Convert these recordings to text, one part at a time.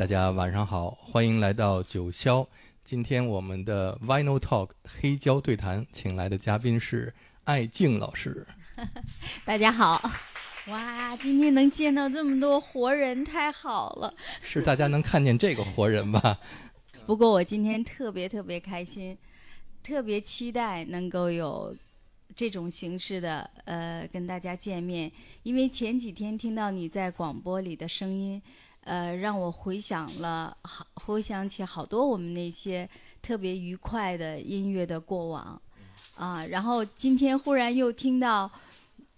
大家晚上好，欢迎来到九霄。今天我们的 Vinyl Talk 黑胶对谈，请来的嘉宾是艾静老师。大家好，哇，今天能见到这么多活人，太好了。是大家能看见这个活人吧？不过我今天特别特别开心，特别期待能够有这种形式的呃跟大家见面，因为前几天听到你在广播里的声音。呃，让我回想了好，回想起好多我们那些特别愉快的音乐的过往，啊，然后今天忽然又听到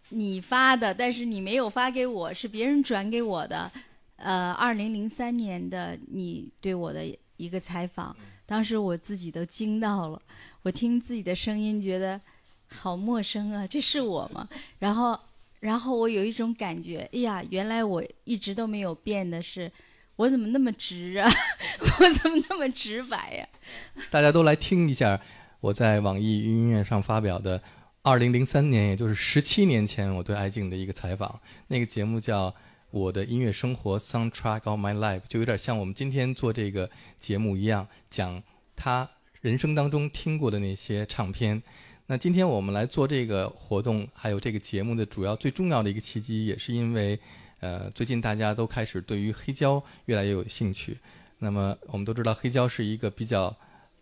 你发的，但是你没有发给我，是别人转给我的，呃，二零零三年的你对我的一个采访，当时我自己都惊到了，我听自己的声音觉得好陌生啊，这是我吗？然后。然后我有一种感觉，哎呀，原来我一直都没有变的是，我怎么那么直啊？我怎么那么直白呀？大家都来听一下我在网易云音乐上发表的二零零三年，也就是十七年前我对艾静的一个采访。那个节目叫《我的音乐生活 Soundtrack of My Life》，就有点像我们今天做这个节目一样，讲他人生当中听过的那些唱片。那今天我们来做这个活动，还有这个节目的主要最重要的一个契机，也是因为，呃，最近大家都开始对于黑胶越来越有兴趣。那么我们都知道，黑胶是一个比较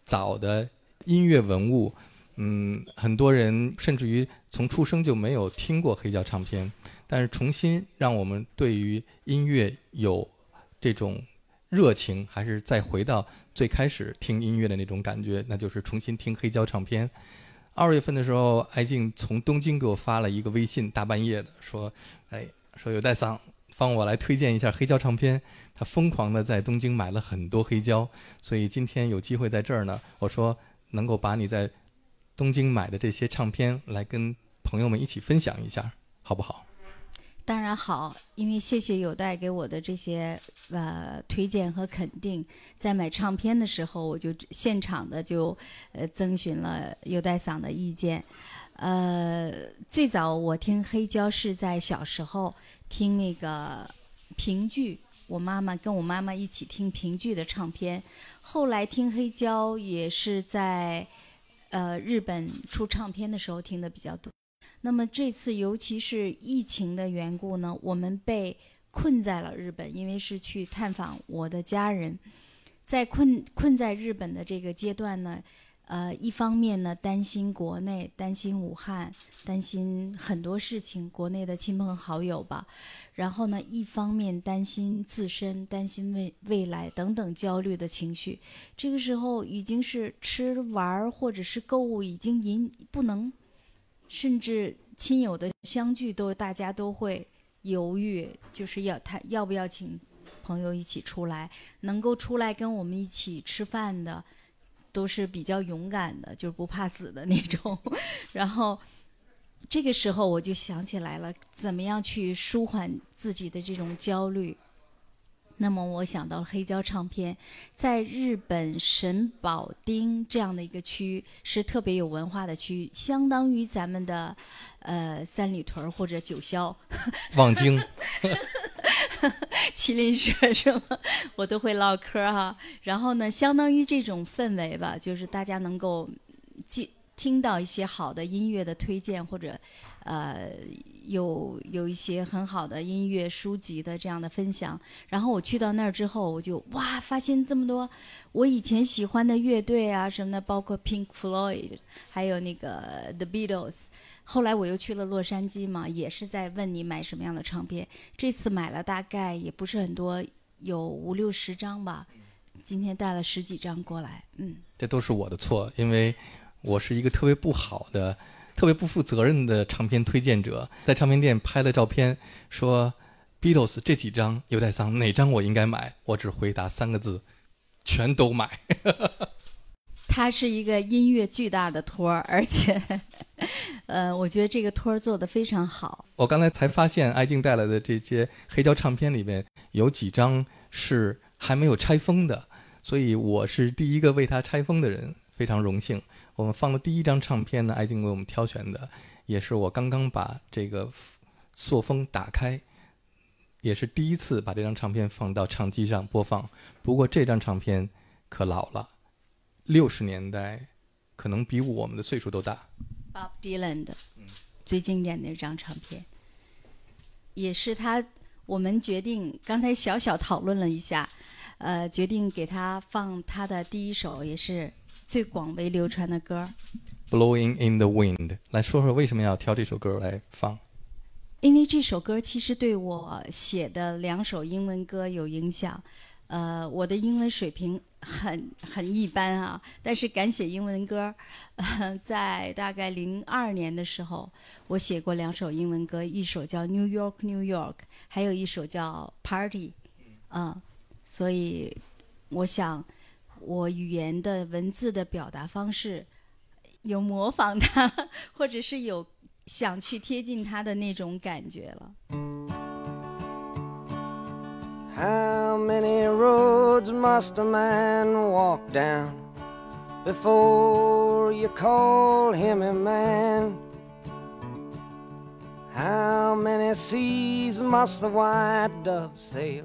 早的音乐文物，嗯，很多人甚至于从出生就没有听过黑胶唱片，但是重新让我们对于音乐有这种热情，还是再回到最开始听音乐的那种感觉，那就是重新听黑胶唱片。二月份的时候，艾静从东京给我发了一个微信，大半夜的说：“哎，说有代桑，帮我来推荐一下黑胶唱片。”他疯狂的在东京买了很多黑胶，所以今天有机会在这儿呢，我说能够把你在东京买的这些唱片来跟朋友们一起分享一下，好不好？当然好，因为谢谢有代给我的这些呃推荐和肯定，在买唱片的时候，我就现场的就呃征询了有代嗓的意见。呃，最早我听黑胶是在小时候听那个评剧，我妈妈跟我妈妈一起听评剧的唱片。后来听黑胶也是在呃日本出唱片的时候听的比较多。那么这次，尤其是疫情的缘故呢，我们被困在了日本，因为是去探访我的家人，在困困在日本的这个阶段呢，呃，一方面呢担心国内，担心武汉，担心很多事情，国内的亲朋好友吧，然后呢，一方面担心自身，担心未未来等等焦虑的情绪，这个时候已经是吃玩或者是购物已经引不能。甚至亲友的相聚都，大家都会犹豫，就是要他要不要请朋友一起出来，能够出来跟我们一起吃饭的，都是比较勇敢的，就是不怕死的那种。然后这个时候我就想起来了，怎么样去舒缓自己的这种焦虑。那么我想到了黑胶唱片，在日本神保町这样的一个区是特别有文化的区，相当于咱们的呃三里屯或者九霄。望京。麒麟社是吗？我都会唠嗑哈。然后呢，相当于这种氛围吧，就是大家能够听听到一些好的音乐的推荐或者呃。有有一些很好的音乐书籍的这样的分享，然后我去到那儿之后，我就哇，发现这么多我以前喜欢的乐队啊什么的，包括 Pink Floyd，还有那个 The Beatles。后来我又去了洛杉矶嘛，也是在问你买什么样的唱片。这次买了大概也不是很多，有五六十张吧。今天带了十几张过来，嗯。这都是我的错，因为我是一个特别不好的。特别不负责任的唱片推荐者，在唱片店拍了照片，说 Beatles 这几张有点丧，哪张我应该买？我只回答三个字：全都买。他是一个音乐巨大的托儿，而且，呃，我觉得这个托儿做的非常好。我刚才才发现，艾静带来的这些黑胶唱片里面有几张是还没有拆封的，所以我是第一个为他拆封的人，非常荣幸。我们放的第一张唱片呢，艾静为我们挑选的，也是我刚刚把这个塑封打开，也是第一次把这张唱片放到唱机上播放。不过这张唱片可老了，六十年代，可能比我们的岁数都大。Bob Dylan 的最经典的一张唱片，也是他。我们决定刚才小小讨论了一下，呃，决定给他放他的第一首，也是最广为流传的歌。Blowing in the wind，来说说为什么要挑这首歌来放？因为这首歌其实对我写的两首英文歌有影响。呃，我的英文水平很很一般啊，但是敢写英文歌。呃在大概零二年的时候，我写过两首英文歌，一首叫《New York New York》，还有一首叫《Party》。嗯，所以我想，我语言的文字的表达方式有模仿它，或者是有想去贴近它的那种感觉了。How many roads must a man walk down before you call him a man? How many seas must the white dove sail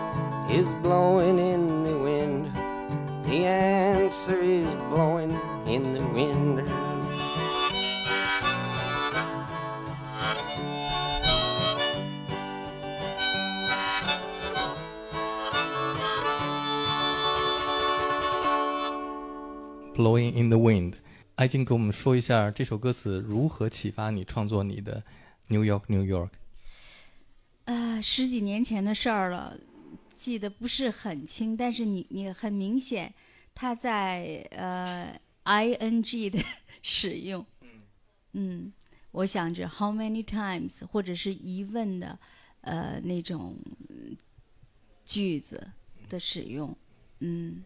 is blowing in the wind. The answer is blowing in the wind. Blowing in the wind，艾静给我们说一下这首歌词如何启发你创作你的 New York New York。呃，十几年前的事儿了，记得不是很清，但是你你很明显，它在呃 i n g 的 使用，嗯，我想着 how many times 或者是疑问的呃那种句子的使用，嗯。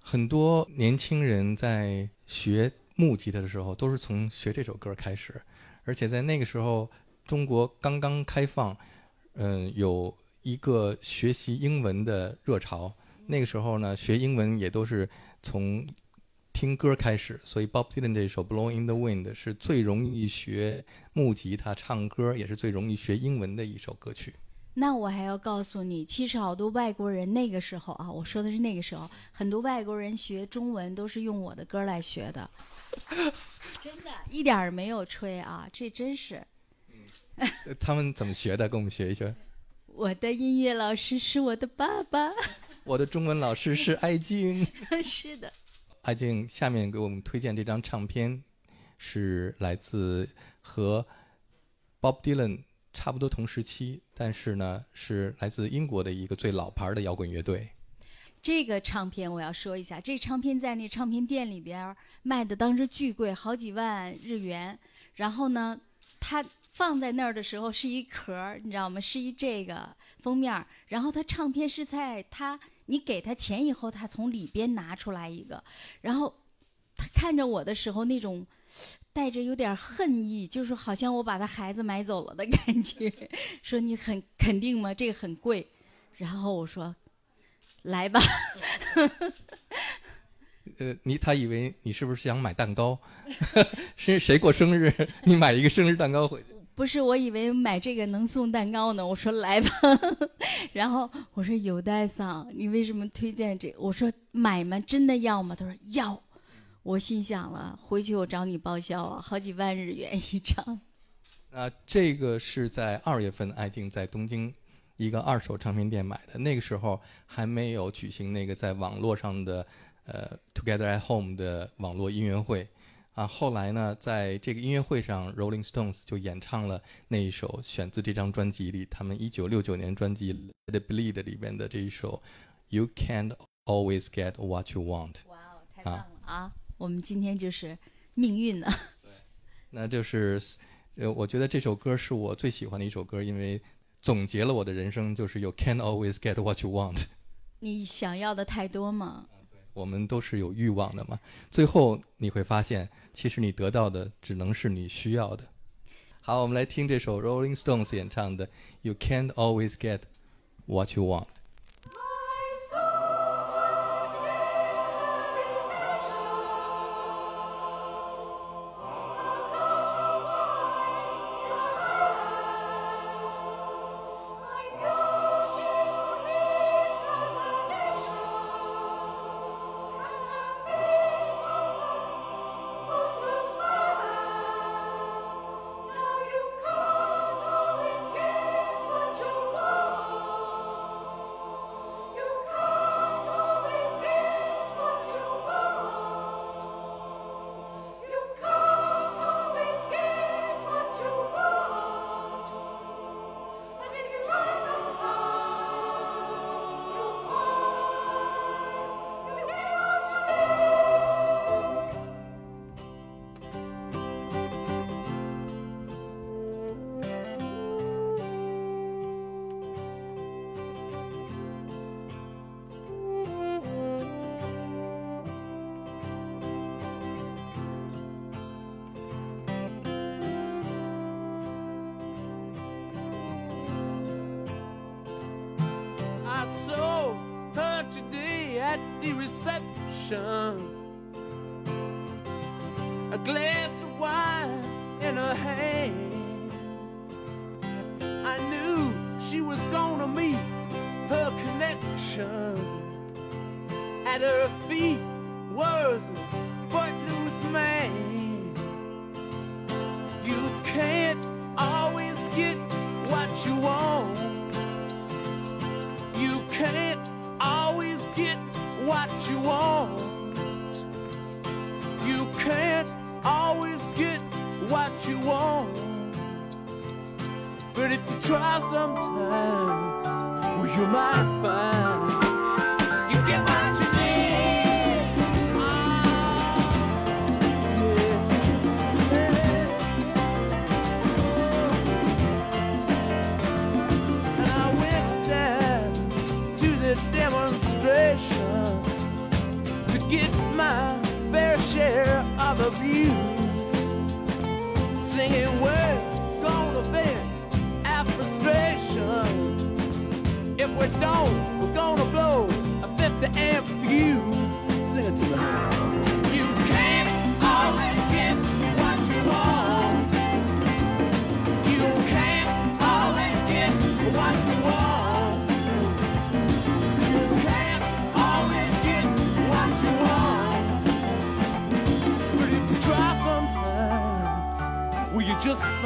很多年轻人在学木吉他的时候，都是从学这首歌开始，而且在那个时候，中国刚刚开放，嗯，有一个学习英文的热潮。那个时候呢，学英文也都是从听歌开始，所以 Bob Dylan 这首《Blowing in the Wind》是最容易学木吉他唱歌，也是最容易学英文的一首歌曲。那我还要告诉你，其实好多外国人那个时候啊，我说的是那个时候，很多外国人学中文都是用我的歌来学的，真的，一点儿没有吹啊，这真是。他们怎么学的？跟我们学一学。我的音乐老师是我的爸爸。我的中文老师是艾静。是的。艾静，下面给我们推荐这张唱片，是来自和 Bob Dylan 差不多同时期，但是呢是来自英国的一个最老牌的摇滚乐队。这个唱片我要说一下，这唱片在那唱片店里边卖的当时巨贵，好几万日元。然后呢，它放在那儿的时候是一壳你知道吗？是一这个封面然后他唱片是在他你给他钱以后，他从里边拿出来一个，然后他看着我的时候那种带着有点恨意，就是好像我把他孩子买走了的 感觉。说你很肯定吗？这个很贵。然后我说。来吧，呃，你他以为你是不是想买蛋糕？是谁过生日？你买一个生日蛋糕回去？不是，我以为买这个能送蛋糕呢。我说来吧，然后我说有代桑，你为什么推荐这？我说买吗？真的要吗？他说要。我心想了，回去我找你报销啊，好几万日元一张。啊，这个是在二月份，爱静在东京。一个二手唱片店买的，那个时候还没有举行那个在网络上的呃 Together at Home 的网络音乐会啊。后来呢，在这个音乐会上，Rolling Stones 就演唱了那一首选自这张专辑里，他们一九六九年专辑《The Bleed》里边的这一首《You Can't Always Get What You Want》。哇哦，太棒了啊！我们今天就是命运呢。对，那就是呃，我觉得这首歌是我最喜欢的一首歌，因为。总结了我的人生，就是 You can't always get what you want。你想要的太多吗？我们都是有欲望的嘛。最后你会发现，其实你得到的只能是你需要的。好，我们来听这首 Rolling Stones 演唱的 You can't always get what you want。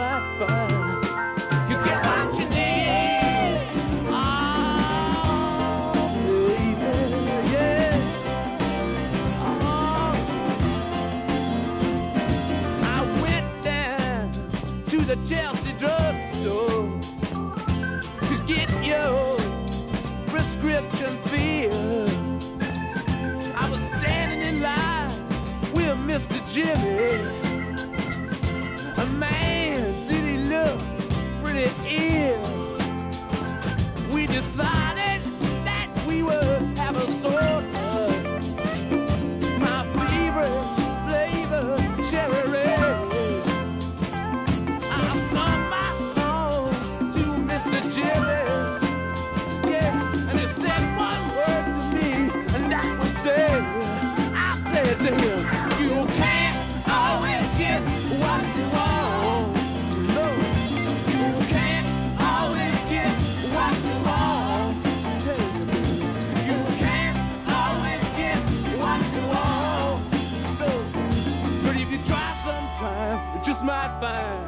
Oh, uh-huh. i went down to the Chelsea drugstore to get your prescription filled. I was standing in line with Mr. Jimmy, a man. fire. 半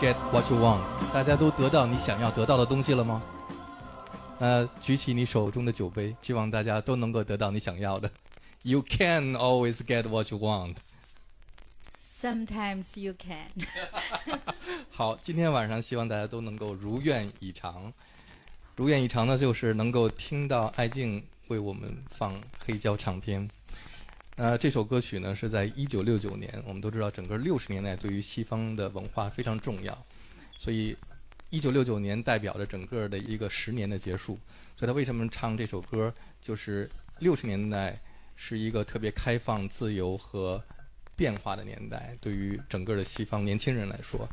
get what you want。大家都得到你想要得到的东西了吗？那举起你手中的酒杯，希望大家都能够得到你想要的。You can always get what you want。Sometimes you can。好，今天晚上希望大家都能够如愿以偿。如愿以偿呢，就是能够听到爱静为我们放黑胶唱片。呃，这首歌曲呢是在一九六九年，我们都知道整个六十年代对于西方的文化非常重要，所以一九六九年代表着整个的一个十年的结束。所以他为什么唱这首歌？就是六十年代是一个特别开放、自由和变化的年代，对于整个的西方年轻人来说，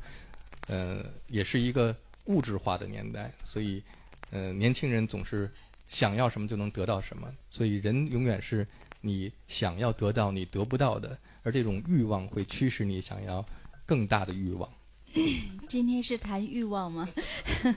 呃，也是一个物质化的年代，所以，呃，年轻人总是想要什么就能得到什么，所以人永远是你想要得到你得不到的，而这种欲望会驱使你想要更大的欲望。今天是谈欲望吗？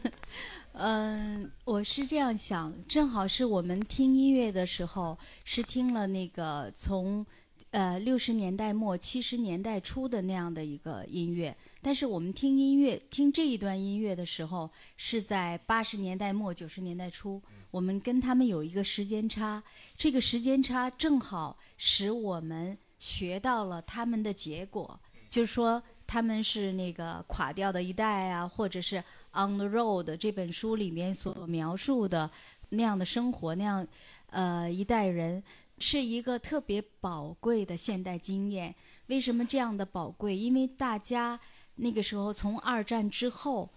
嗯，我是这样想，正好是我们听音乐的时候，是听了那个从呃六十年代末七十年代初的那样的一个音乐，但是我们听音乐听这一段音乐的时候，是在八十年代末九十年代初，我们跟他们有一个时间差，这个时间差正好使我们学到了他们的结果，就是说。他们是那个垮掉的一代啊，或者是《On the Road》这本书里面所描述的那样的生活，那样呃一代人是一个特别宝贵的现代经验。为什么这样的宝贵？因为大家那个时候从二战之后，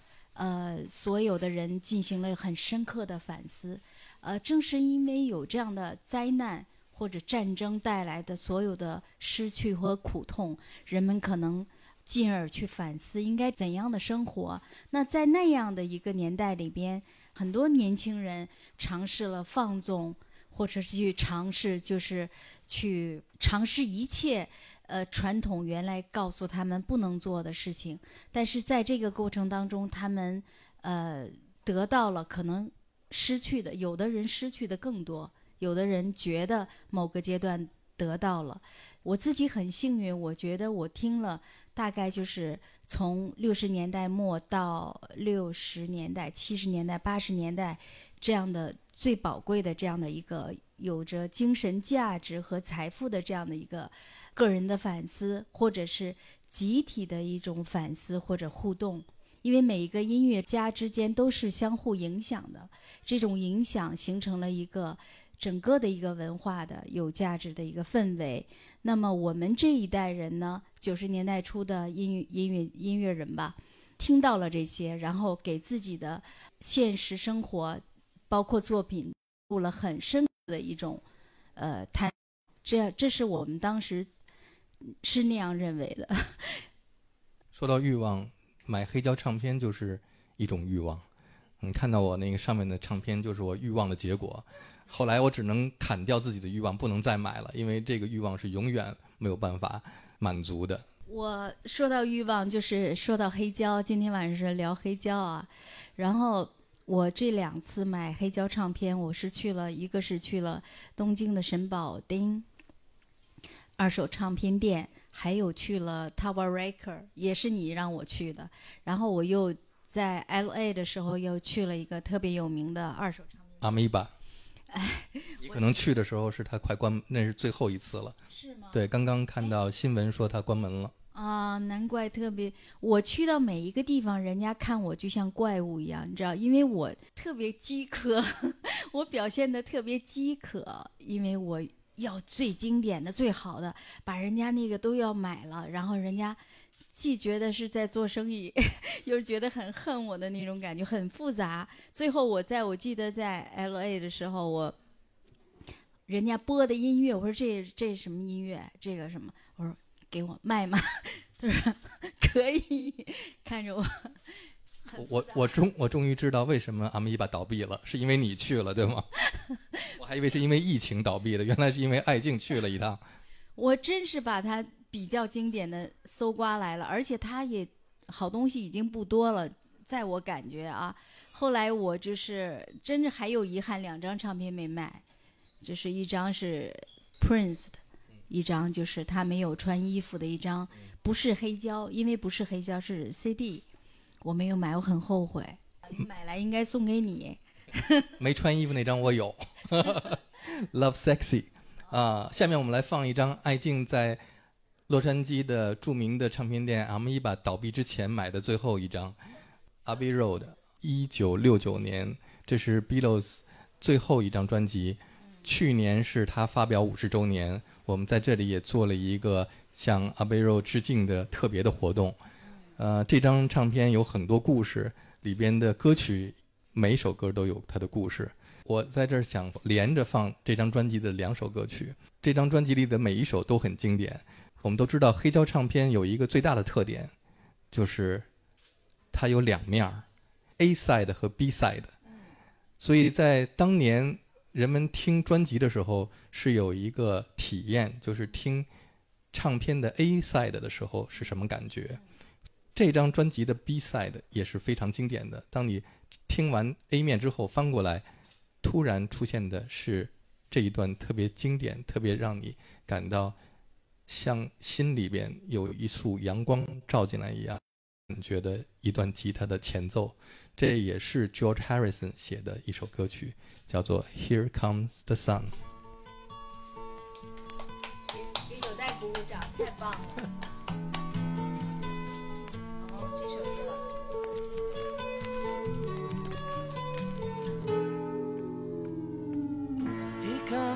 呃，所有的人进行了很深刻的反思。呃，正是因为有这样的灾难或者战争带来的所有的失去和苦痛，人们可能。进而去反思应该怎样的生活。那在那样的一个年代里边，很多年轻人尝试了放纵，或者是去尝试，就是去尝试一切，呃，传统原来告诉他们不能做的事情。但是在这个过程当中，他们呃得到了可能失去的，有的人失去的更多，有的人觉得某个阶段得到了。我自己很幸运，我觉得我听了。大概就是从六十年代末到六十年代、七十年代、八十年代，这样的最宝贵的这样的一个有着精神价值和财富的这样的一个个人的反思，或者是集体的一种反思或者互动。因为每一个音乐家之间都是相互影响的，这种影响形成了一个。整个的一个文化的有价值的一个氛围，那么我们这一代人呢，九十年代初的音乐音乐音乐人吧，听到了这些，然后给自己的现实生活，包括作品，入了很深的一种，呃，谈，这这是我们当时是那样认为的。说到欲望，买黑胶唱片就是一种欲望。你看到我那个上面的唱片，就是我欲望的结果。后来我只能砍掉自己的欲望，不能再买了，因为这个欲望是永远没有办法满足的。我说到欲望，就是说到黑胶。今天晚上是聊黑胶啊。然后我这两次买黑胶唱片，我是去了一个是去了东京的神保町二手唱片店，还有去了 Tower Record，也是你让我去的。然后我又在 L A 的时候又去了一个特别有名的二手唱片。阿米巴。哎，你可能去的时候是他快关，那是最后一次了。是吗？对，刚刚看到新闻说他关门了。啊，难怪特别，我去到每一个地方，人家看我就像怪物一样，你知道，因为我特别饥渴，我表现的特别饥渴，因为我要最经典的、最好的，把人家那个都要买了，然后人家。既觉得是在做生意，又觉得很恨我的那种感觉，很复杂。最后我在我记得在 L A 的时候，我人家播的音乐，我说这这什么音乐？这个什么？我说给我卖吗？他说可以。看着我，我我终我终于知道为什么阿米巴倒闭了，是因为你去了，对吗？我还以为是因为疫情倒闭的，原来是因为爱静去了一趟。我真是把它。比较经典的搜刮来了，而且它也好东西已经不多了，在我感觉啊。后来我就是真的还有遗憾，两张唱片没卖，就是一张是 Prince 的，一张就是他没有穿衣服的一张，不是黑胶，因为不是黑胶是 CD，我没有买，我很后悔。买来应该送给你。没穿衣服那张我有，Love Sexy 啊。下面我们来放一张艾静在。洛杉矶的著名的唱片店 M 一把倒闭之前买的最后一张，Abbey Road，一九六九年，这是 Beatles 最后一张专辑。去年是他发表五十周年，我们在这里也做了一个向 Abbey Road 致敬的特别的活动。呃，这张唱片有很多故事，里边的歌曲每首歌都有它的故事。我在这儿想连着放这张专辑的两首歌曲，这张专辑里的每一首都很经典。我们都知道黑胶唱片有一个最大的特点，就是它有两面儿，A side 和 B side。所以在当年人们听专辑的时候是有一个体验，就是听唱片的 A side 的时候是什么感觉。这张专辑的 B side 也是非常经典的。当你听完 A 面之后翻过来，突然出现的是这一段特别经典、特别让你感到像心里边有一束阳光照进来一样感觉的一段吉他的前奏。这也是 George Harrison 写的一首歌曲，叫做《Here Comes the Sun》。给有待鼓鼓掌，太棒了。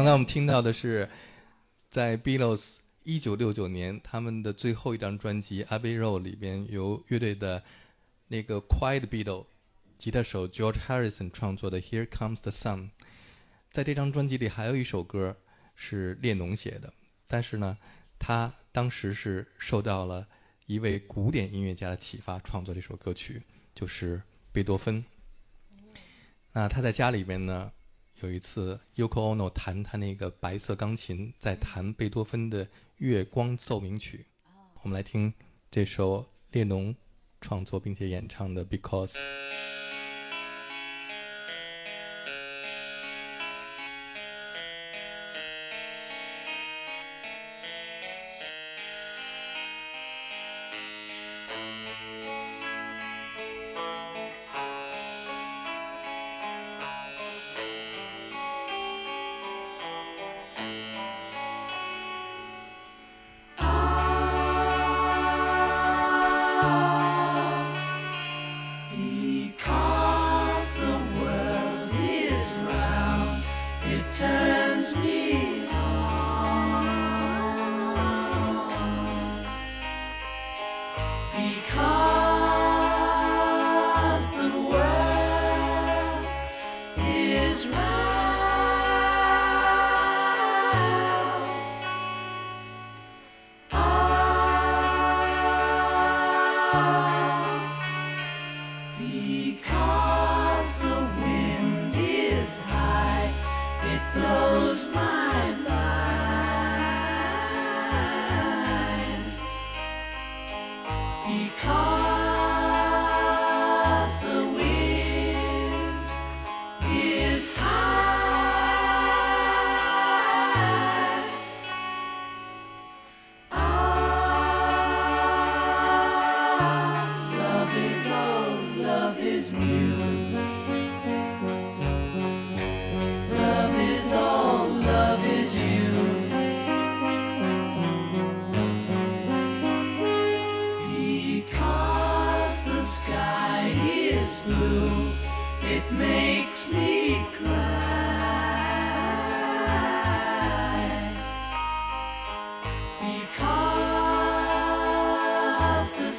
刚刚我们听到的是，在 Beatles 一九六九年他们的最后一张专辑《Abbey Road》里边，由乐队的那个 Quiet Beatle 吉他手 George Harrison 创作的《Here Comes the Sun》。在这张专辑里还有一首歌是列侬写的，但是呢，他当时是受到了一位古典音乐家的启发，创作这首歌曲，就是贝多芬。那他在家里边呢，有一次 Yoko Ono 弹他那个白色钢琴，在弹贝多芬的《月光奏鸣曲》。我们来听这首列侬创作并且演唱的《Because》。Because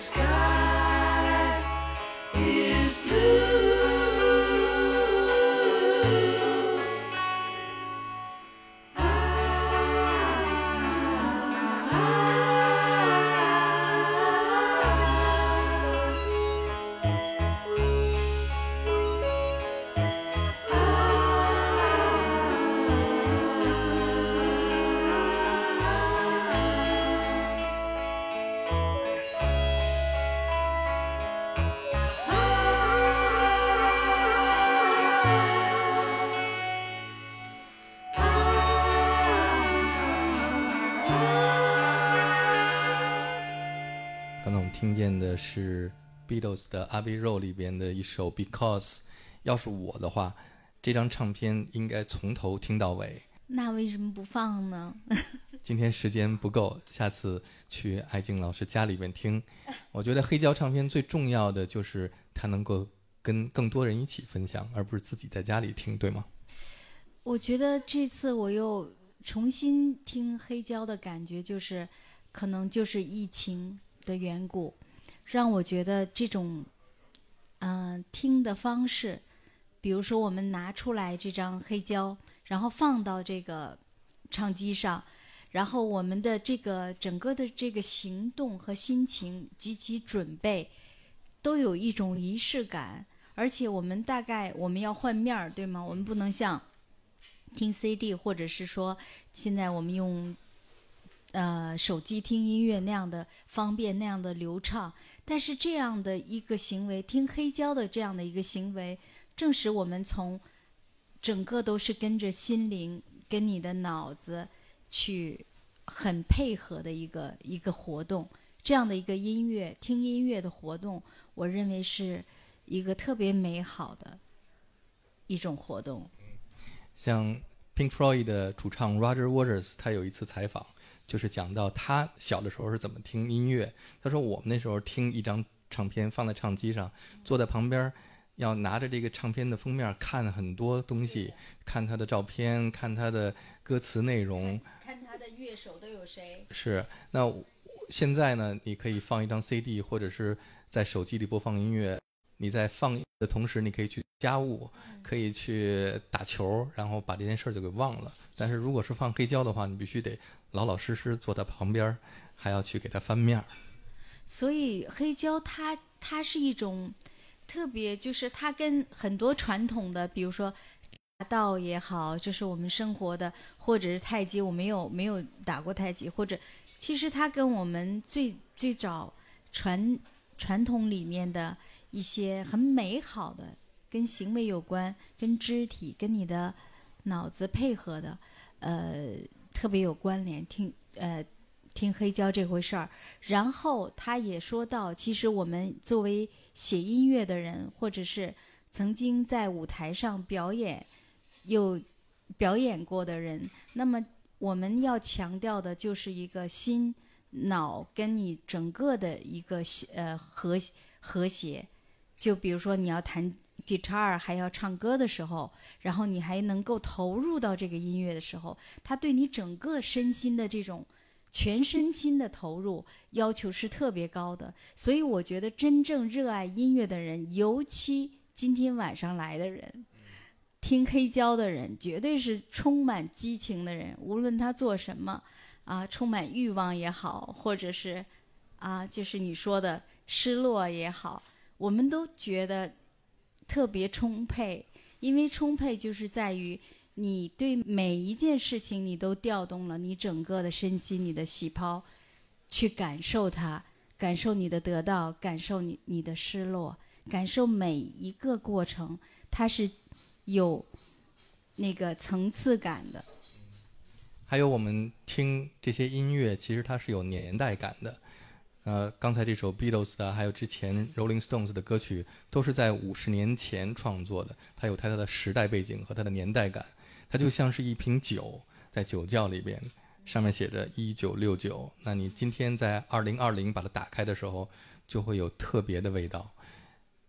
sky 听见的是 Beatles 的《Abbey Road》里边的一首《Because》。要是我的话，这张唱片应该从头听到尾。那为什么不放呢？今天时间不够，下次去艾静老师家里边听。我觉得黑胶唱片最重要的就是它能够跟更多人一起分享，而不是自己在家里听，对吗？我觉得这次我又重新听黑胶的感觉，就是可能就是疫情的缘故，让我觉得这种嗯、听的方式，比如说我们拿出来这张黑胶，然后放到这个唱机上，然后我们的这个整个的这个行动和心情及其准备，都有一种仪式感，而且我们大概我们要换面儿，对吗？我们不能像听 CD，或者是说现在我们用呃手机听音乐那样的方便那样的流畅，但是这样的一个行为，听黑胶的这样的一个行为，正使我们从整个都是跟着心灵、跟你的脑子去很配合的一个一个活动。这样的一个音乐听音乐的活动，我认为是一个特别美好的一种活动。像 Pink Floyd 的主唱 Roger Waters，他有一次采访，就是讲到他小的时候是怎么听音乐。他说我们那时候听一张唱片放在唱机上，坐在旁边儿要拿着这个唱片的封面看很多东西，看他的照片，看他的歌词内容。看他的乐手都有谁？是，那现在呢，你可以放一张 CD，或者是在手机里播放音乐。你在放的同时，你可以去家务，可以去打球，然后把这件事儿就给忘了。但是如果是放黑胶的话，你必须得老老实实坐在旁边，还要去给它翻面儿。所以黑胶它它是一种特别，就是它跟很多传统的，比如说茶道也好，就是我们生活的，或者是太极，我没有没有打过太极，或者其实它跟我们最最早传传统里面的一些很美好的，跟行为有关，跟肢体，跟你的脑子配合的，呃，特别有关联。听呃听黑胶这回事儿，然后他也说到，其实我们作为写音乐的人，或者是曾经在舞台上表演又表演过的人，那么我们要强调的就是一个心脑跟你整个的一个呃和和谐。就比如说你要弹 guitar 还要唱歌的时候，然后你还能够投入到这个音乐的时候，它对你整个身心的这种全身心的投入要求是特别高的。所以我觉得真正热爱音乐的人，尤其今天晚上来的人，听黑胶的人绝对是充满激情的人，无论他做什么，啊，充满欲望也好，或者是啊，就是你说的失落也好，我们都觉得特别充沛，因为充沛就是在于你对每一件事情你都调动了你整个的身心、你的细胞去感受它，感受你的得到，感受你你的失落，感受每一个过程，它是有那个层次感的。还有我们听这些音乐，其实它是有年代感的。呃，刚才这首 Beatles 的，还有之前 Rolling Stones 的歌曲，都是在五十年前创作的，它有它的时代背景和它的年代感。它就像是一瓶酒，在酒窖里边，上面写着一九六九。那你今天在二零二零把它打开的时候，就会有特别的味道。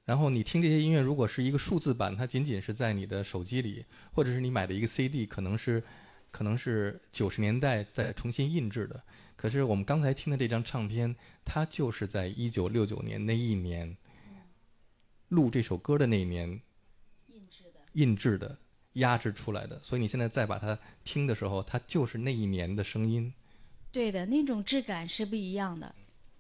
然后你听这些音乐，如果是一个数字版，它仅仅是在你的手机里，或者是你买的一个 CD，可能是可能是九十年代再重新印制的。可是我们刚才听的这张唱片，它就是在一九六九年那一年录这首歌的那一年印制的、压制出来的。所以你现在再把它听的时候，它就是那一年的声音。对的，那种质感是不一样的。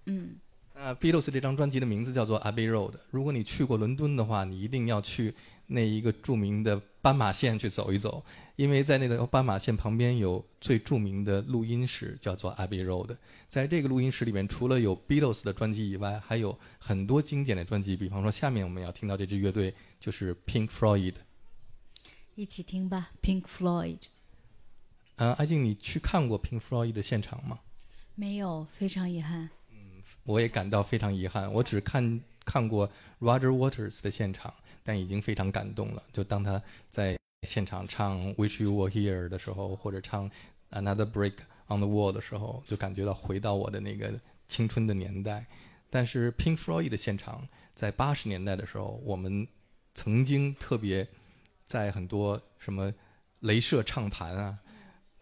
嗯，呃，Beatles 这张专辑的名字叫做 Abbey Road。如果你去过伦敦的话，你一定要去那一个著名的斑马线去走一走，因为在那个斑马线旁边有最著名的录音室，叫做 Abbey Road。在这个录音室里面，除了有 Beatles 的专辑以外，还有很多经典的专辑，比方说下面我们要听到这支乐队就是 Pink Floyd。一起听吧，Pink Floyd。嗯，阿静，你去看过 Pink Floyd 的现场吗？没有，非常遗憾。我也感到非常遗憾，我只看看过 Roger Waters 的现场，但已经非常感动了。就当他在现场唱《Wish You Were Here》的时候，或者唱《Another Brick on the Wall》的时候，就感觉到回到我的那个青春的年代。但是 Pink Floyd 的现场，在八十年代的时候，我们曾经特别在很多什么镭射唱盘啊，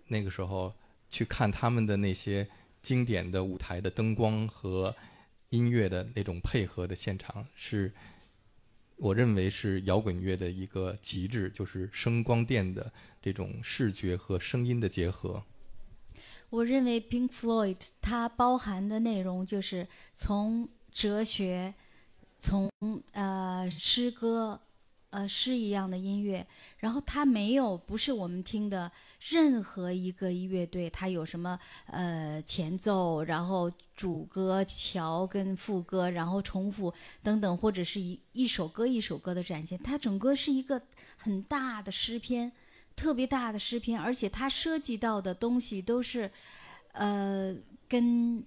那个时候去看他们的那些经典的舞台的灯光和音乐的那种配合的现场，是我认为是摇滚乐的一个极致，就是声光电的这种视觉和声音的结合。我认为 Pink Floyd 它包含的内容就是从哲学，从呃诗歌，呃诗一样的音乐，然后它没有不是我们听的任何一个乐队，它有什么呃前奏，然后主歌、桥跟副歌，然后重复等等，或者是一一首歌一首歌的展现，它整个是一个很大的诗篇。特别大的诗篇，而且它涉及到的东西都是，呃，跟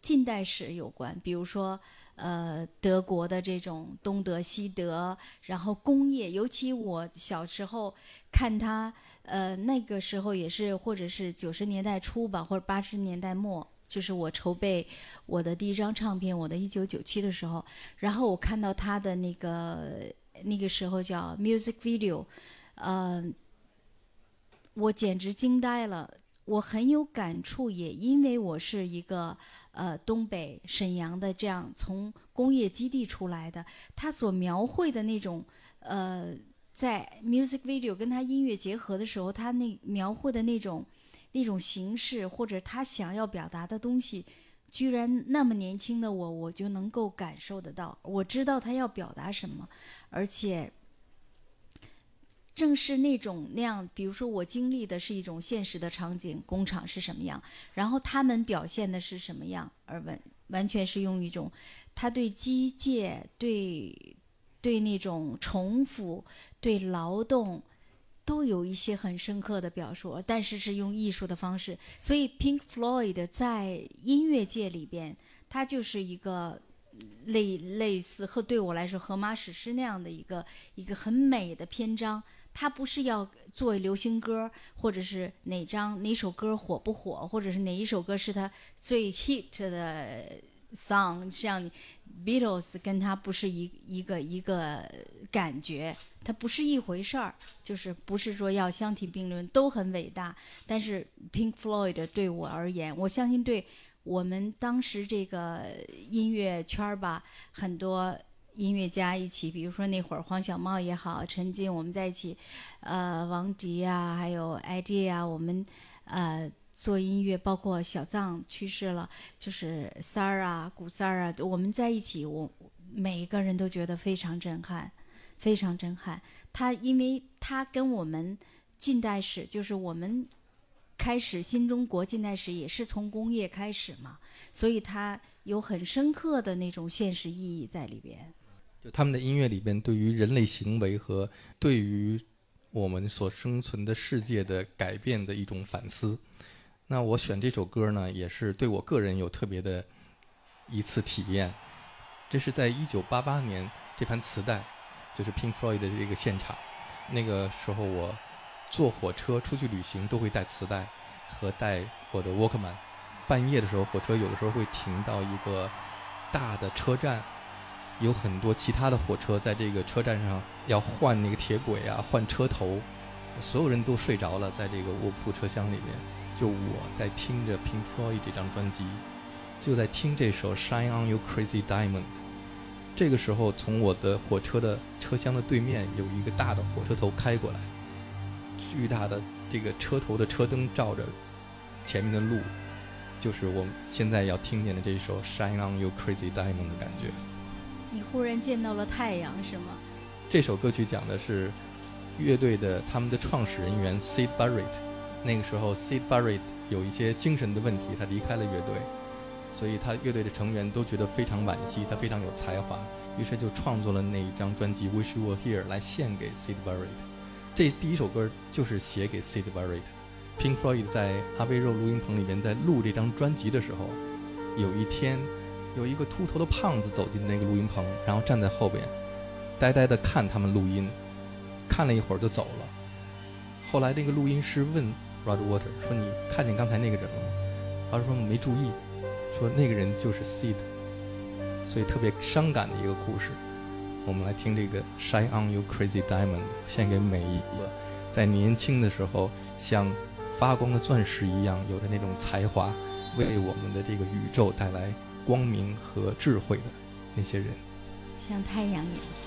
近代史有关，比如说，呃，德国的这种东德西德，然后工业，尤其我小时候看他，呃，那个时候也是，或者是九十年代初吧，或者八十年代末，就是我筹备我的第一张唱片，我的一九九七的时候，然后我看到他的那个那个时候叫 music video。呃，我简直惊呆了，我很有感触，也因为我是一个呃东北沈阳的这样从工业基地出来的，他所描绘的那种呃，在 music video 跟他音乐结合的时候，他那描绘的那种那种形式或者他想要表达的东西。居然那么年轻的我，我就能够感受得到，我知道他要表达什么，而且正是那种那样，比如说我经历的是一种现实的场景，工厂是什么样，然后他们表现的是什么样，而完完全是用一种他对机械、对对那种重复、对劳动。都有一些很深刻的表述，但是是用艺术的方式。所以 Pink Floyd 在音乐界里边，它就是一个类类似和对我来说《荷马史诗》那样的一个一个很美的篇章。它不是要做流行歌，或者是哪张哪首歌火不火，或者是哪一首歌是他最 hit 的 song，像 Beatles 跟它不是一一个一个感觉，它不是一回事儿，就是不是说要相提并论，都很伟大。但是 Pink Floyd 对我而言，我相信对我们当时这个音乐圈儿吧，很多音乐家一起，比如说那会儿黄小茂也好，陈静，我们在一起，呃，王迪啊，还有 ID 啊，我们呃做音乐，包括小藏去世了，就是三儿啊、古三儿啊，我们在一起，我每一个人都觉得非常震撼，非常震撼。他因为他跟我们近代史，就是我们开始新中国近代史也是从工业开始嘛，所以他有很深刻的那种现实意义在里边。就他们的音乐里边对于人类行为和对于我们所生存的世界的改变的一种反思。那我选这首歌呢，也是对我个人有特别的一次体验。这是在一九八八年这盘磁带，就是 Pink Floyd 的这个现场。那个时候我坐火车出去旅行都会带磁带和带我的 Walkman。半夜的时候，火车有的时候会停到一个大的车站，有很多其他的火车在这个车站上要换那个铁轨啊，换车头，所有人都睡着了，在这个卧铺车厢里面，就我在听着 Pink Floyd 这张专辑，就在听这首《Shine on You Crazy Diamond》。这个时候，从我的火车的车厢的对面有一个大的火车头开过来，巨大的这个车头的车灯照着前面的路，就是我们现在要听见的这首《Shine on You Crazy Diamond》的感觉。你忽然见到了太阳，是吗？这首歌曲讲的是乐队的他们的创始人员 Sid Barrett。那个时候，Sid Barrett 有一些精神的问题，他离开了乐队，所以他乐队的成员都觉得非常惋惜，他非常有才华，于是就创作了那一张专辑《Wish You Were Here》来献给 Sid Barrett。这第一首歌就是写给 Sid Barrett。Pink Floyd 在阿贝肉录音棚里边在录这张专辑的时候，有一天有一个秃头的胖子走进那个录音棚，然后站在后边，呆呆地看他们录音，看了一会儿就走了。后来那个录音师问 Rod Water 说：“你看见刚才那个人了吗？”他说：“没注意。”说那个人就是 Sid，所以特别伤感的一个故事。我们来听这个《Shine on You Crazy Diamond》，献给每一个在年轻的时候像发光的钻石一样，有着那种才华，为我们的这个宇宙带来光明和智慧的那些人。像太阳一样。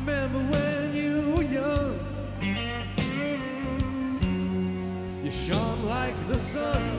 remember when you were young. You shone like the sun.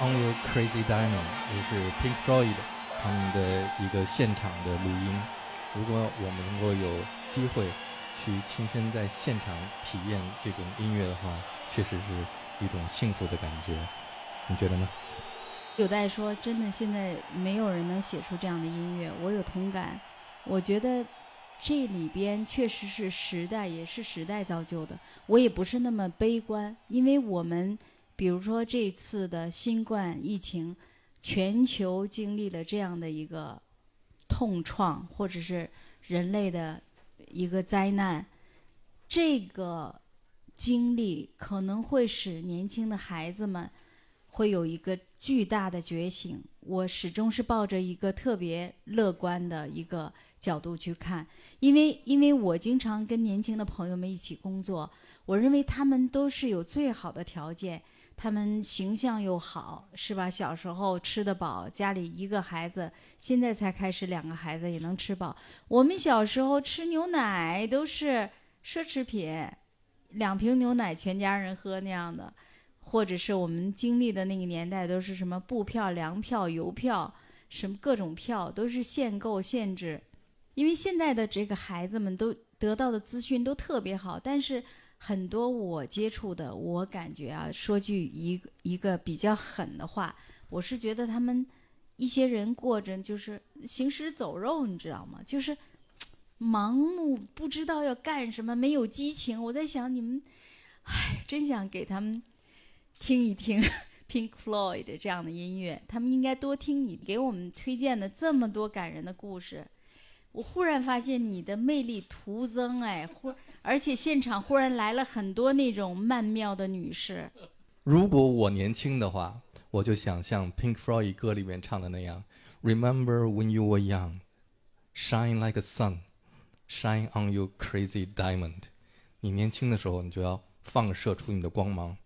On Your Crazy Diamond，也是 Pink Floyd 他们的一个现场的录音。如果我们能够有机会去亲身在现场体验这种音乐的话，确实是一种幸福的感觉。你觉得呢？有待说，真的现在没有人能写出这样的音乐，我有同感。我觉得这里边确实是时代，也是时代造就的。我也不是那么悲观，因为我们比如说这次的新冠疫情，全球经历了这样的一个痛创，或者是人类的一个灾难，这个经历可能会使年轻的孩子们会有一个巨大的觉醒。我始终是抱着一个特别乐观的一个角度去看，因为因为我经常跟年轻的朋友们一起工作，我认为他们都是有最好的条件，他们形象又好，是吧？小时候吃得饱，家里一个孩子，现在才开始两个孩子也能吃饱。我们小时候吃牛奶都是奢侈品，两瓶牛奶全家人喝那样的，或者是我们经历的那个年代都是什么布票、粮票、邮票，什么各种票都是限购限制。因为现在的这个孩子们都得到的资讯都特别好，但是很多我接触的，我感觉啊，说句一个一个比较狠的话，我是觉得他们一些人过着就是行尸走肉，你知道吗？就是 盲目不知道要干什么，没有激情。我在想你们，唉，真想给他们听一听 Pink Floyd 这样的音乐，他们应该多听你给我们推荐的这么多感人的故事。我忽然发现你的魅力徒增，哎，忽而且现场忽然来了很多那种曼妙的女士。如果我年轻的话，我就想像 Pink Floyd 歌里面唱的那样，Remember when you were young, shine like a sun, shine on you crazy diamond。你年轻的时候，你就要放射出你的光芒。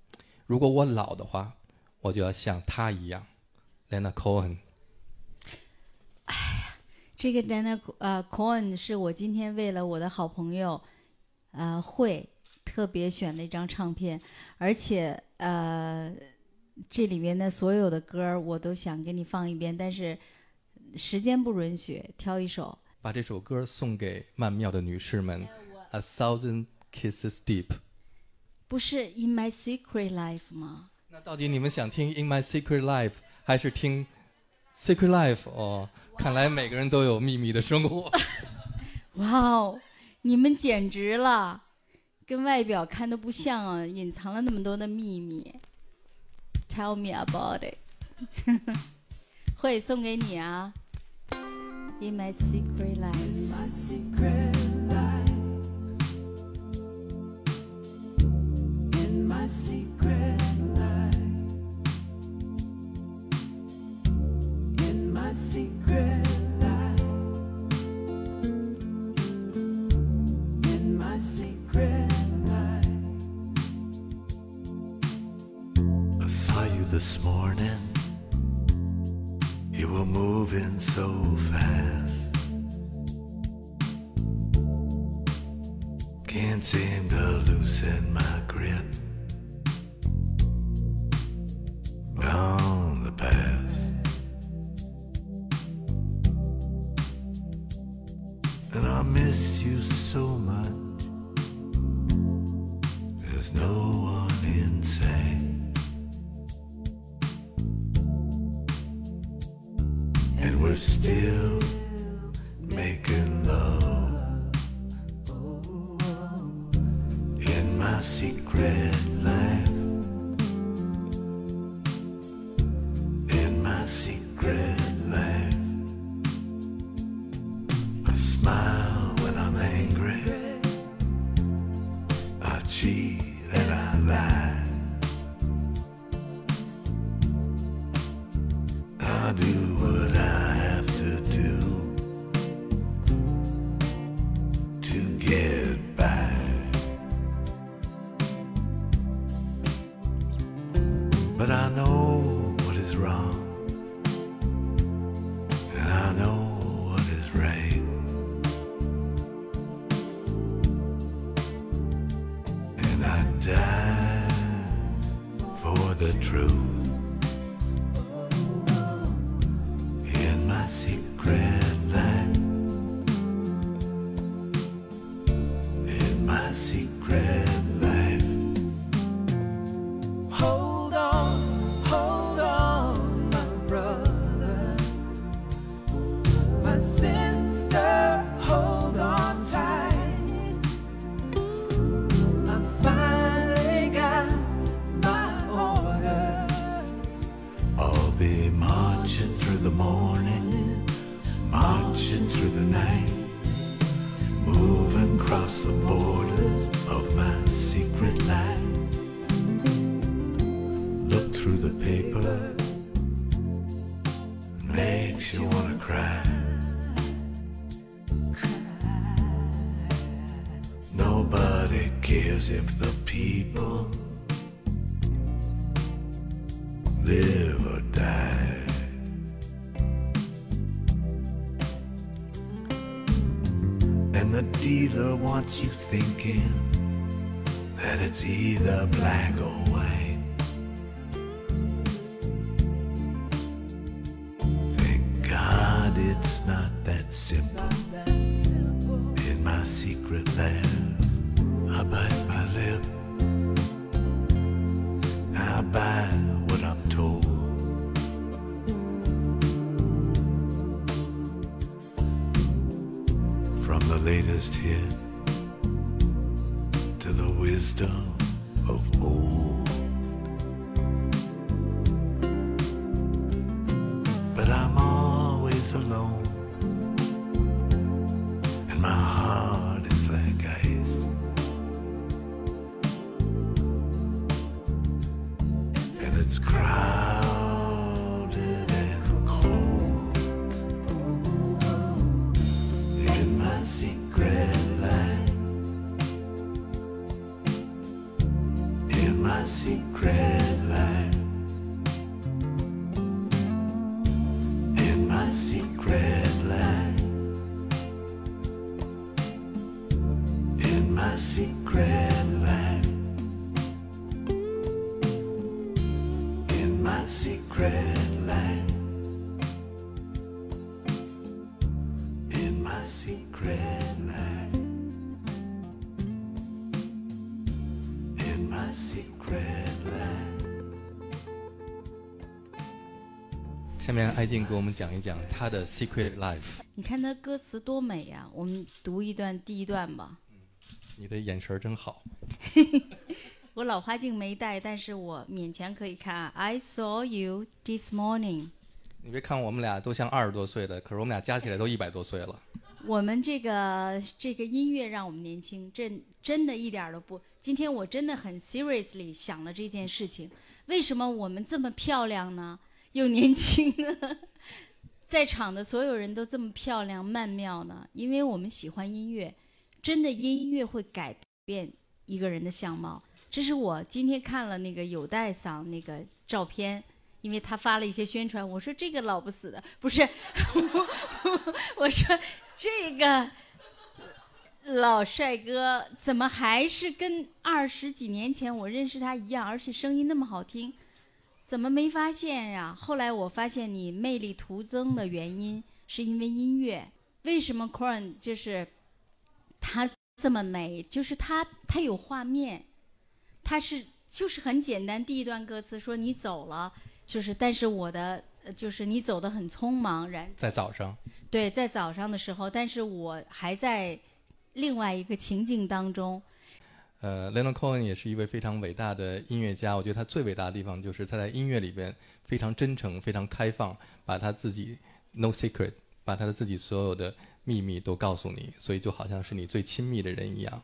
如果我老的话，我就要像他一样，Lena Cohen。这个 Dana 呃 Cohen 是我今天为了我的好朋友呃会特别选的一张唱片，而且呃这里面的所有的歌儿我都想给你放一遍，但是时间不允许，挑一首。把这首歌送给曼妙的女士们，A Thousand Kisses Deep。不是 In My Secret Life 吗？那到底你们想听《In My Secret Life》还是听《Secret Life》？哦，看来每个人都有秘密的生活。哇哦，你们简直了，跟外表看都不像啊，隐藏了那么多的秘密。Tell me about it。会送给你啊。In my secret life。Wants you thinking that it's either black 下面艾静给我们讲一讲她的 Secret Life。你看她歌词多美呀、我们读一段第一段吧。你的眼神儿真好。我老花镜没戴，但是我勉强可以看啊。I saw you this morning。你别看我们俩都像二十多岁的，可是我们俩加起来都一百多岁了。我们这个这个音乐让我们年轻，这真的一点儿都不。今天我真的很 seriously 想了这件事情，为什么我们这么漂亮呢？又年轻呢？在场的所有人都这么漂亮曼妙呢？因为我们喜欢音乐，真的音乐会改变一个人的相貌。这是我今天看了那个有带嗓那个照片，因为他发了一些宣传，我说这个老不死的不是，我说这个老帅哥怎么还是跟二十几年前我认识他一样，而且声音那么好听，怎么没发现呀？后来我发现你魅力徒增的原因是因为音乐。为什么 Corn 就是他这么美？就是他他有画面，他是就是很简单。第一段歌词说你走了，就是但是我的呃就是你走得很匆忙，然在早上，对，在早上的时候，但是我还在另外一个情境当中。呃，Leonard Cohen 也是一位非常伟大的音乐家。我觉得他最伟大的地方就是他在音乐里边非常真诚、非常开放，把他自己 no secret，把他的自己所有的秘密都告诉你，所以就好像是你最亲密的人一样。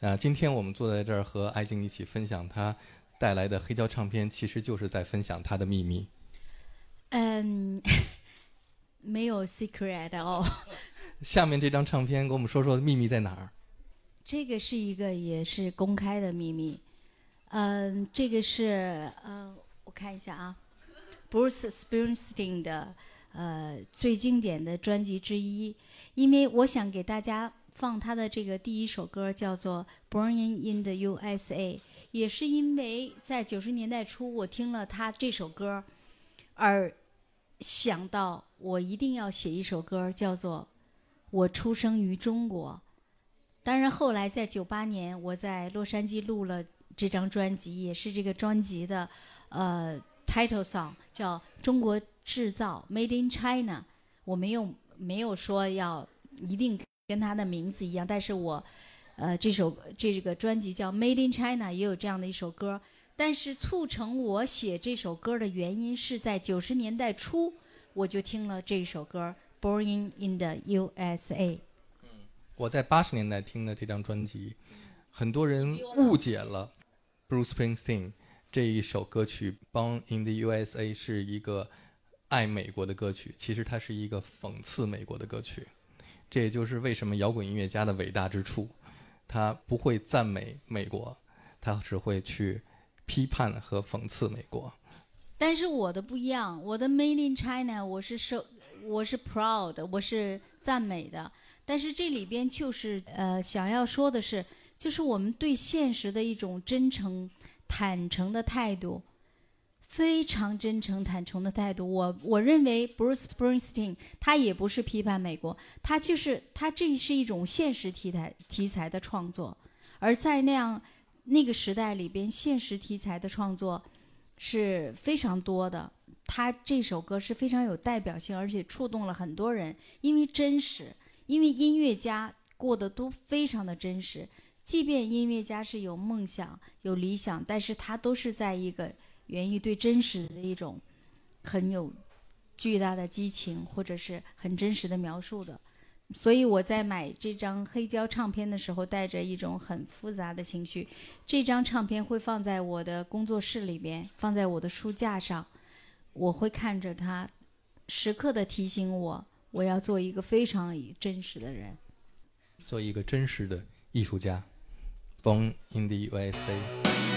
啊、今天我们坐在这儿和艾静一起分享他带来的黑胶唱片，其实就是在分享他的秘密。嗯，没有 secret at all。下面这张唱片，给我们说说秘密在哪儿？这个是一个也是公开的秘密。嗯，这个是呃，我看一下啊，Bruce Springsteen 的呃最经典的专辑之一，因为我想给大家放他的这个第一首歌叫做《Born in the USA》，也是因为在九十年代初我听了他这首歌，而想到我一定要写一首歌，叫做《我出生于中国》。当然，后来在九八年，我在洛杉矶录了这张专辑，也是这个专辑的呃 title song，叫《中国制造》（Made in China）。我没有没有说要一定跟它的名字一样，但是我呃这首这个专辑叫《Made in China》，也有这样的一首歌。但是促成我写这首歌的原因是在九十年代初，我就听了这首歌《Born in the USA》。我在八十年代听的这张专辑，很多人误解了 Bruce Springsteen 这一首歌曲《Born in the USA》是一个爱美国的歌曲，其实它是一个讽刺美国的歌曲。这也就是为什么摇滚音乐家的伟大之处。他不会赞美美国，他只会去批判和讽刺美国。但是我的不一样，我的 Made in China 我是受，我是 proud，我是赞美的。但是这里边就是呃，想要说的是，就是我们对现实的一种真诚、坦诚的态度，非常真诚、坦诚的态度。我我认为 Bruce Springsteen 他也不是批判美国，他就是他这是一种现实题材题材的创作，而在那样那个时代里边，现实题材的创作。是非常多的。他这首歌是非常有代表性，而且触动了很多人，因为真实，因为音乐家过得都非常的真实。即便音乐家是有梦想、有理想，但是他都是在一个源于对真实的一种很有巨大的激情，或者是很真实的描述的。所以我在买这张黑胶唱片的时候，带着一种很复杂的情绪。这张唱片会放在我的工作室里边，放在我的书架上，我会看着它，时刻的提醒我，我要做一个非常真实的人。做一个真实的艺术家，Born in the USA。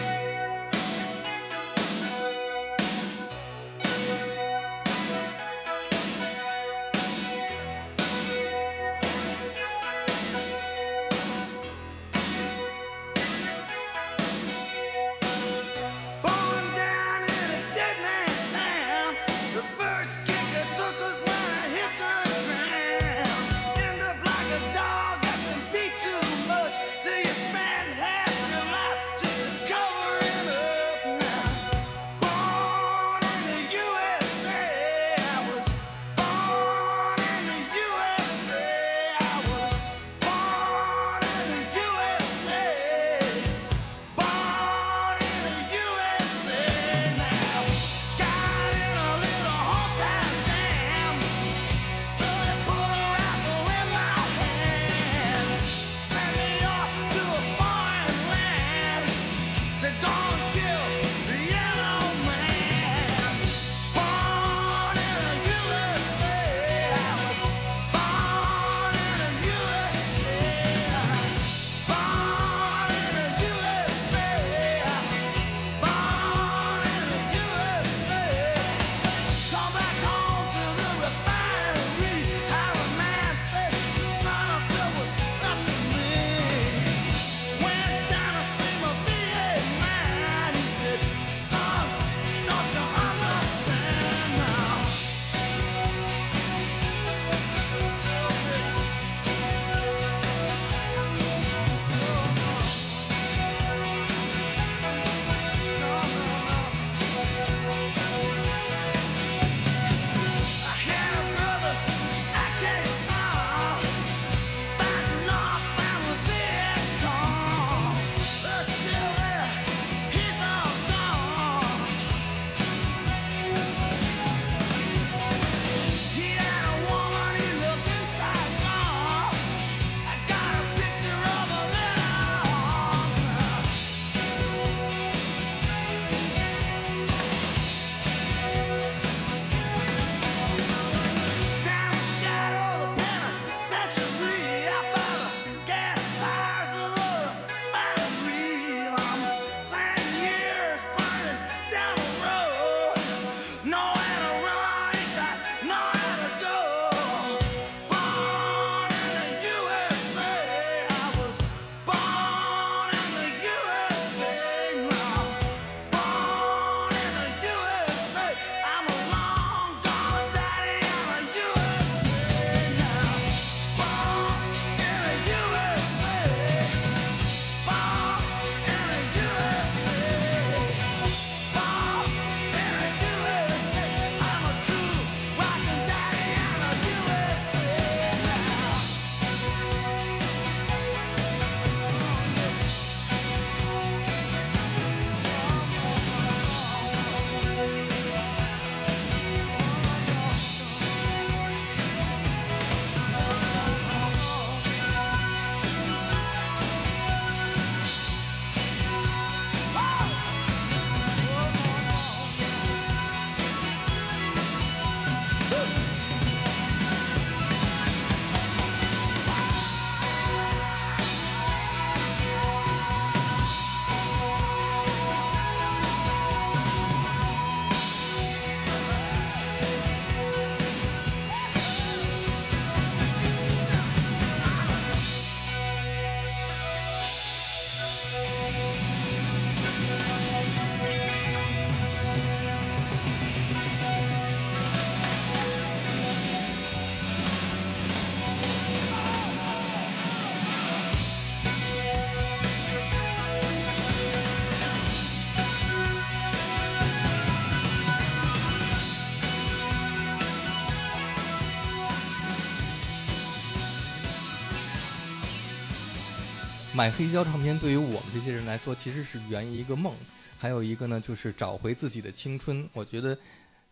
买黑胶唱片对于我们这些人来说，其实是圆一个梦，还有一个呢，就是找回自己的青春。我觉得，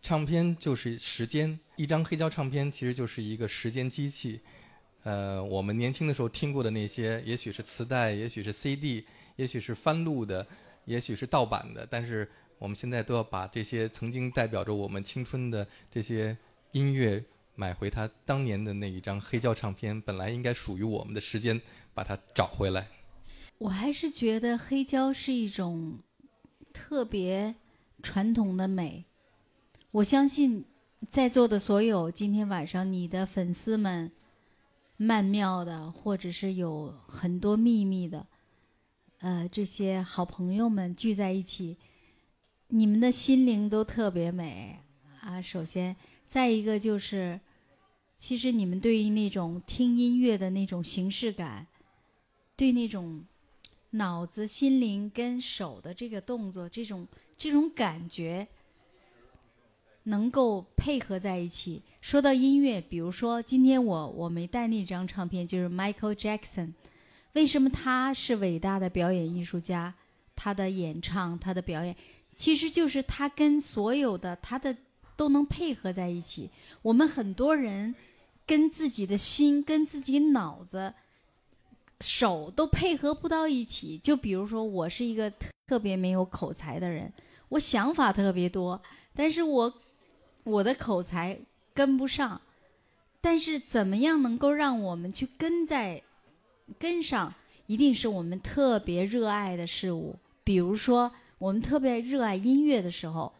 唱片就是时间，一张黑胶唱片其实就是一个时间机器。呃，我们年轻的时候听过的那些，也许是磁带，也许是 CD，也许是翻录的，也许是盗版的，但是我们现在都要把这些曾经代表着我们青春的这些音乐买回它当年的那一张黑胶唱片，本来应该属于我们的时间，把它找回来。我还是觉得黑胶是一种特别传统的美。我相信在座的所有今天晚上你的粉丝们，曼妙的，或者是有很多秘密的，呃，这些好朋友们聚在一起，你们的心灵都特别美啊。首先，再一个就是，其实你们对于那种听音乐的那种形式感，对那种脑子、心灵跟手的这个动作，这种这种感觉，能够配合在一起。说到音乐，比如说今天我我没带那张唱片，就是 Michael Jackson。为什么他是伟大的表演艺术家？他的演唱，他的表演，其实就是他跟所有的他的都能配合在一起。我们很多人跟自己的心、跟自己脑子、手都配合不到一起。就比如说，我是一个特别没有口才的人，我想法特别多，但是我我的口才跟不上。但是怎么样能够让我们去跟在跟上，一定是我们特别热爱的事物。比如说，我们特别热爱音乐的时候，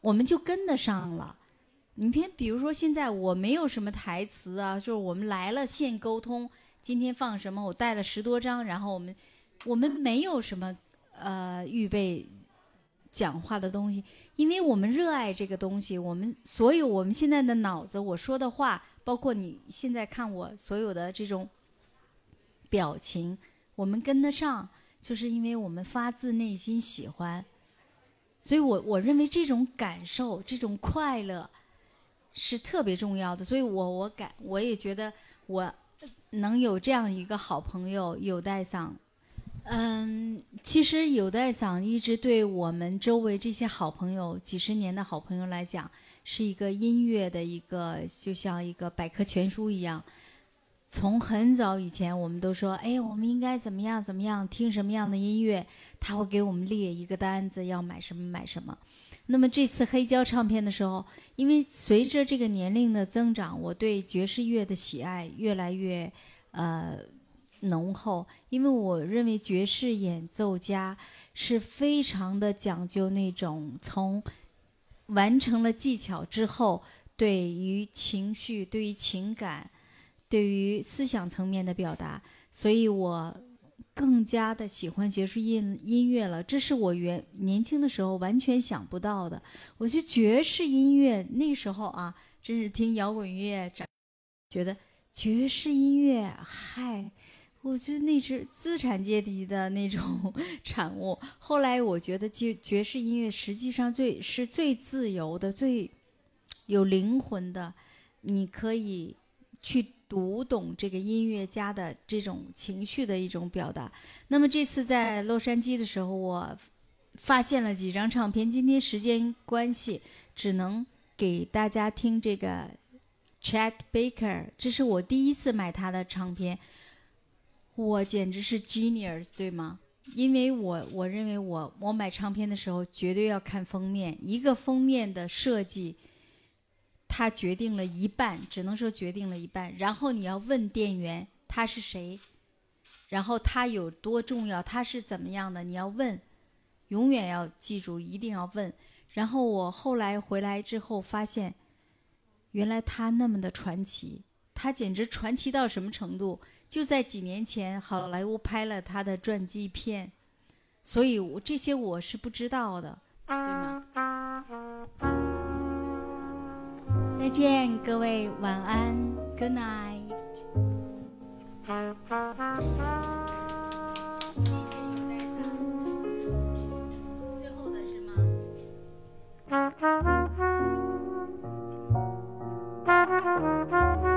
我们就跟得上了。你偏，比如说现在我没有什么台词啊，就是我们来了现沟通，今天放什么，我带了十多张，然后我们我们没有什么呃预备讲话的东西，因为我们热爱这个东西，我们所有我们现在的脑子，我说的话，包括你现在看我所有的这种表情，我们跟得上，就是因为我们发自内心喜欢。所以我我认为这种感受，这种快乐是特别重要的。所以我我感我也觉得我能有这样一个好朋友有代桑。嗯，其实有代桑一直对我们周围这些好朋友，几十年的好朋友来讲，是一个音乐的一个，就像一个百科全书一样。从很早以前，我们都说，哎，我们应该怎么样怎么样，听什么样的音乐，他会给我们列一个单子，要买什么买什么。那么这次黑胶唱片的时候，因为随着这个年龄的增长，我对爵士乐的喜爱越来越呃浓厚，因为我认为爵士演奏家是非常的讲究那种从完成了技巧之后，对于情绪、对于情感。对于思想层面的表达，所以我更加的喜欢爵士音音乐了。这是我原年轻的时候完全想不到的。我觉得爵士音乐那时候啊，真是听摇滚乐长，觉得爵士音乐，嗨，我觉得那是资产阶级的那种产物。后来我觉得爵爵士音乐实际上最是最自由的、最有灵魂的，你可以去。读懂这个音乐家的这种情绪的一种表达。那么这次在洛杉矶的时候，我发现了几张唱片。今天时间关系，只能给大家听这个 Chet Baker，这是我第一次买他的唱片。我简直是 genius，对吗？因为我我认为我我买唱片的时候绝对要看封面，一个封面的设计。他决定了一半，只能说决定了一半。然后你要问店员他是谁，然后他有多重要，他是怎么样的，你要问，永远要记住，一定要问。然后我后来回来之后发现，原来他那么的传奇，他简直传奇到什么程度？就在几年前，好莱坞拍了他的传记片，所以我这些我是不知道的，对吗？再见，各位，晚安，Good night。谢谢